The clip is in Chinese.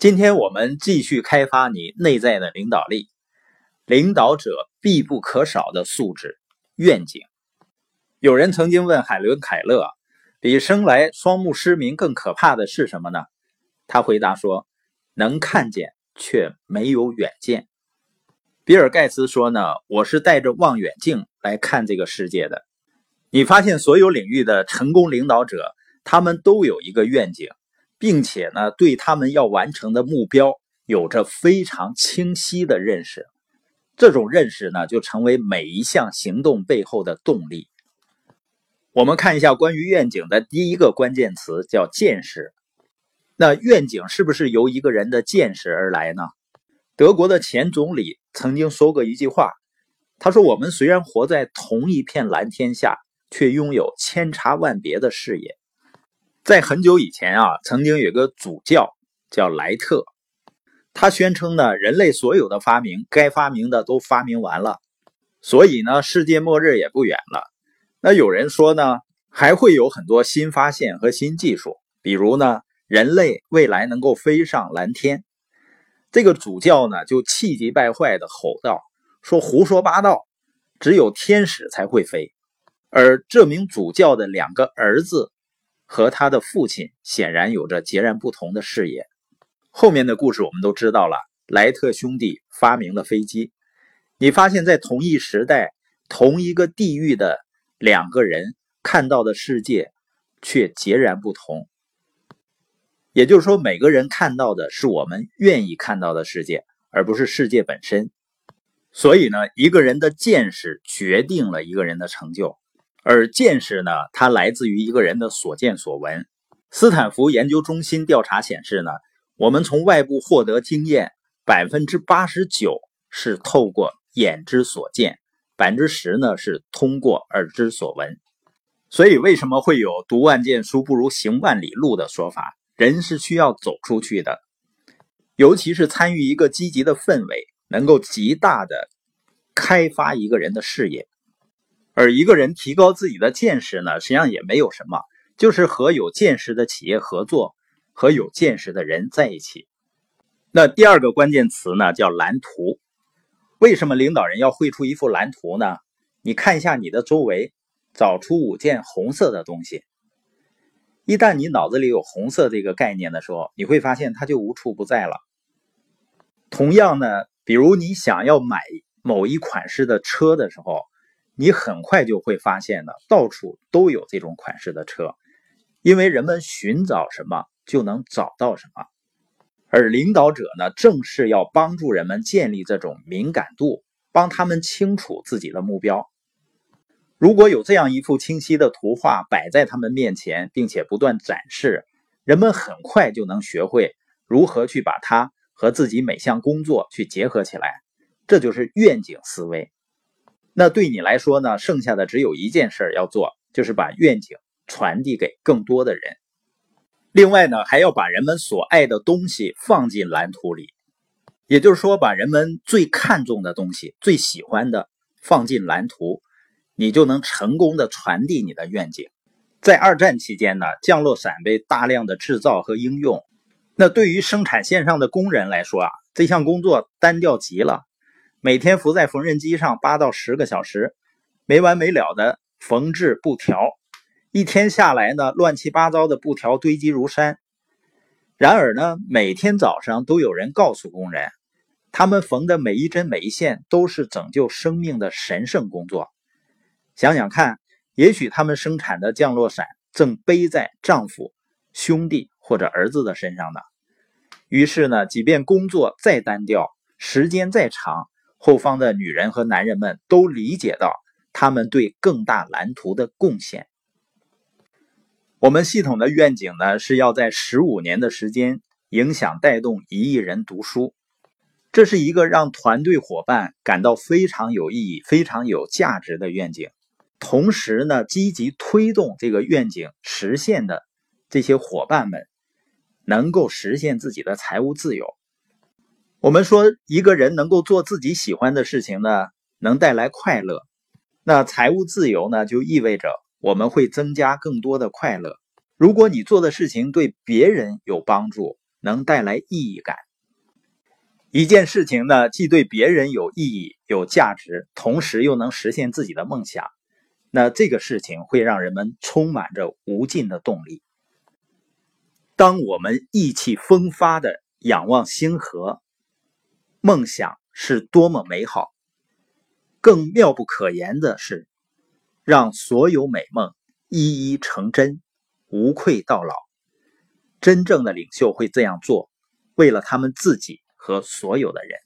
今天我们继续开发你内在的领导力。领导者必不可少的素质——愿景。有人曾经问海伦·凯勒：“比生来双目失明更可怕的是什么呢？”他回答说：“能看见却没有远见。”比尔·盖茨说：“呢，我是带着望远镜来看这个世界的。”你发现所有领域的成功领导者，他们都有一个愿景。并且呢，对他们要完成的目标有着非常清晰的认识，这种认识呢，就成为每一项行动背后的动力。我们看一下关于愿景的第一个关键词，叫见识。那愿景是不是由一个人的见识而来呢？德国的前总理曾经说过一句话，他说：“我们虽然活在同一片蓝天下，却拥有千差万别的视野。”在很久以前啊，曾经有个主教叫莱特，他宣称呢，人类所有的发明，该发明的都发明完了，所以呢，世界末日也不远了。那有人说呢，还会有很多新发现和新技术，比如呢，人类未来能够飞上蓝天。这个主教呢，就气急败坏的吼道：“说胡说八道，只有天使才会飞。”而这名主教的两个儿子。和他的父亲显然有着截然不同的视野。后面的故事我们都知道了，莱特兄弟发明了飞机。你发现，在同一时代、同一个地域的两个人看到的世界却截然不同。也就是说，每个人看到的是我们愿意看到的世界，而不是世界本身。所以呢，一个人的见识决定了一个人的成就。而见识呢，它来自于一个人的所见所闻。斯坦福研究中心调查显示呢，我们从外部获得经验，百分之八十九是透过眼之所见，百分之十呢是通过耳之所闻。所以，为什么会有“读万卷书不如行万里路”的说法？人是需要走出去的，尤其是参与一个积极的氛围，能够极大的开发一个人的视野。而一个人提高自己的见识呢，实际上也没有什么，就是和有见识的企业合作，和有见识的人在一起。那第二个关键词呢，叫蓝图。为什么领导人要绘出一幅蓝图呢？你看一下你的周围，找出五件红色的东西。一旦你脑子里有红色这个概念的时候，你会发现它就无处不在了。同样呢，比如你想要买某一款式的车的时候。你很快就会发现呢，到处都有这种款式的车，因为人们寻找什么就能找到什么，而领导者呢，正是要帮助人们建立这种敏感度，帮他们清楚自己的目标。如果有这样一幅清晰的图画摆在他们面前，并且不断展示，人们很快就能学会如何去把它和自己每项工作去结合起来，这就是愿景思维。那对你来说呢？剩下的只有一件事要做，就是把愿景传递给更多的人。另外呢，还要把人们所爱的东西放进蓝图里，也就是说，把人们最看重的东西、最喜欢的放进蓝图，你就能成功的传递你的愿景。在二战期间呢，降落伞被大量的制造和应用。那对于生产线上的工人来说啊，这项工作单调极了。每天伏在缝纫机上八到十个小时，没完没了的缝制布条，一天下来呢，乱七八糟的布条堆积如山。然而呢，每天早上都有人告诉工人，他们缝的每一针每一线都是拯救生命的神圣工作。想想看，也许他们生产的降落伞正背在丈夫、兄弟或者儿子的身上呢。于是呢，即便工作再单调，时间再长。后方的女人和男人们都理解到他们对更大蓝图的贡献。我们系统的愿景呢，是要在十五年的时间影响带动一亿人读书，这是一个让团队伙伴感到非常有意义、非常有价值的愿景。同时呢，积极推动这个愿景实现的这些伙伴们，能够实现自己的财务自由。我们说，一个人能够做自己喜欢的事情呢，能带来快乐。那财务自由呢，就意味着我们会增加更多的快乐。如果你做的事情对别人有帮助，能带来意义感。一件事情呢，既对别人有意义、有价值，同时又能实现自己的梦想，那这个事情会让人们充满着无尽的动力。当我们意气风发的仰望星河，梦想是多么美好！更妙不可言的是，让所有美梦一一成真，无愧到老。真正的领袖会这样做，为了他们自己。和所有的人。